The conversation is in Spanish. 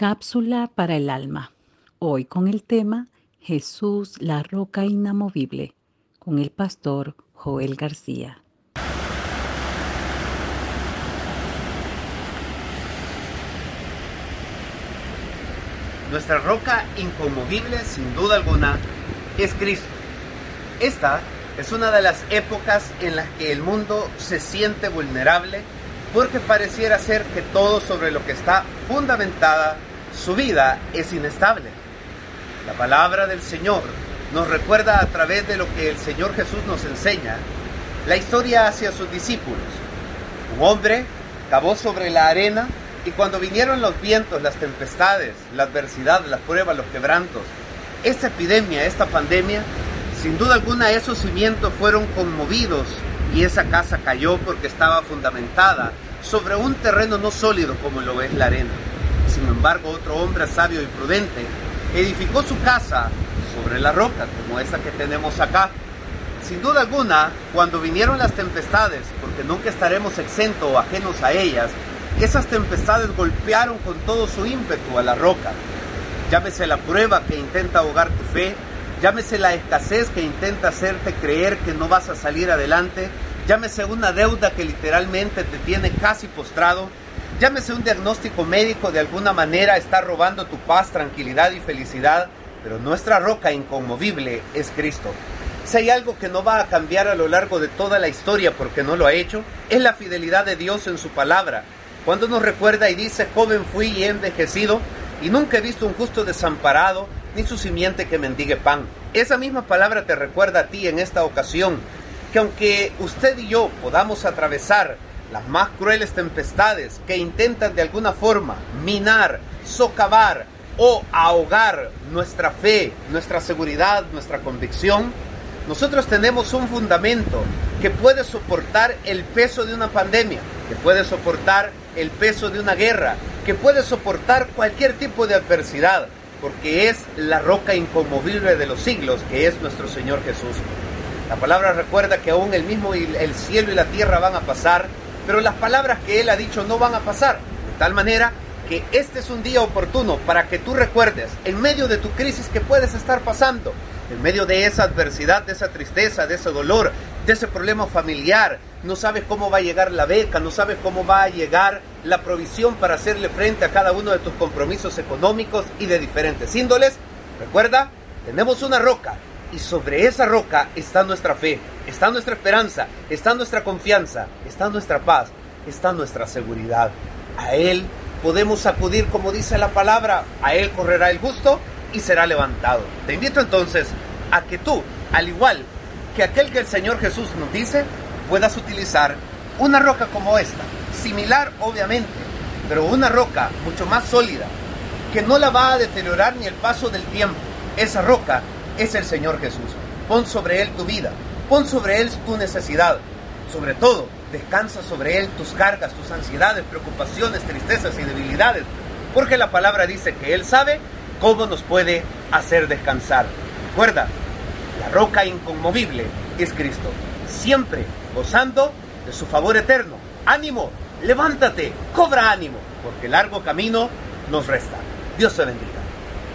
Cápsula para el alma. Hoy con el tema Jesús, la roca inamovible, con el pastor Joel García. Nuestra roca inconmovible, sin duda alguna, es Cristo. Esta es una de las épocas en las que el mundo se siente vulnerable porque pareciera ser que todo sobre lo que está fundamentada su vida es inestable. La palabra del Señor nos recuerda a través de lo que el Señor Jesús nos enseña la historia hacia sus discípulos. Un hombre cavó sobre la arena y cuando vinieron los vientos, las tempestades, la adversidad, las pruebas, los quebrantos, esta epidemia, esta pandemia, sin duda alguna esos cimientos fueron conmovidos y esa casa cayó porque estaba fundamentada sobre un terreno no sólido como lo es la arena. Sin embargo, otro hombre sabio y prudente edificó su casa sobre la roca, como esa que tenemos acá. Sin duda alguna, cuando vinieron las tempestades, porque nunca estaremos exentos o ajenos a ellas, esas tempestades golpearon con todo su ímpetu a la roca. Llámese la prueba que intenta ahogar tu fe, llámese la escasez que intenta hacerte creer que no vas a salir adelante, llámese una deuda que literalmente te tiene casi postrado, llámese un diagnóstico médico de alguna manera está robando tu paz, tranquilidad y felicidad, pero nuestra roca inconmovible es Cristo. Si hay algo que no va a cambiar a lo largo de toda la historia porque no lo ha hecho, es la fidelidad de Dios en su palabra. Cuando nos recuerda y dice, joven fui y envejecido, y nunca he visto un justo desamparado, ni su simiente que mendigue pan. Esa misma palabra te recuerda a ti en esta ocasión, que aunque usted y yo podamos atravesar las más crueles tempestades que intentan de alguna forma minar, socavar o ahogar nuestra fe, nuestra seguridad, nuestra convicción, nosotros tenemos un fundamento que puede soportar el peso de una pandemia, que puede soportar el peso de una guerra, que puede soportar cualquier tipo de adversidad, porque es la roca inconmovible de los siglos, que es nuestro Señor Jesús. La palabra recuerda que aún el mismo el cielo y la tierra van a pasar, pero las palabras que Él ha dicho no van a pasar. De tal manera que este es un día oportuno para que tú recuerdes, en medio de tu crisis que puedes estar pasando, en medio de esa adversidad, de esa tristeza, de ese dolor, de ese problema familiar, no sabes cómo va a llegar la beca, no sabes cómo va a llegar la provisión para hacerle frente a cada uno de tus compromisos económicos y de diferentes índoles, recuerda, tenemos una roca y sobre esa roca está nuestra fe, está nuestra esperanza, está nuestra confianza, está nuestra paz, está nuestra seguridad. A Él podemos acudir como dice la palabra, a Él correrá el justo y será levantado. Te invito entonces a que tú, al igual que aquel que el Señor Jesús nos dice, puedas utilizar una roca como esta, similar obviamente, pero una roca mucho más sólida, que no la va a deteriorar ni el paso del tiempo. Esa roca es el Señor Jesús. Pon sobre Él tu vida, pon sobre Él tu necesidad. Sobre todo, descansa sobre Él tus cargas, tus ansiedades, preocupaciones, tristezas y debilidades. Porque la palabra dice que Él sabe cómo nos puede hacer descansar. Recuerda, la roca inconmovible es Cristo, siempre gozando de su favor eterno. Ánimo, levántate, cobra ánimo, porque largo camino nos resta. Dios te bendiga.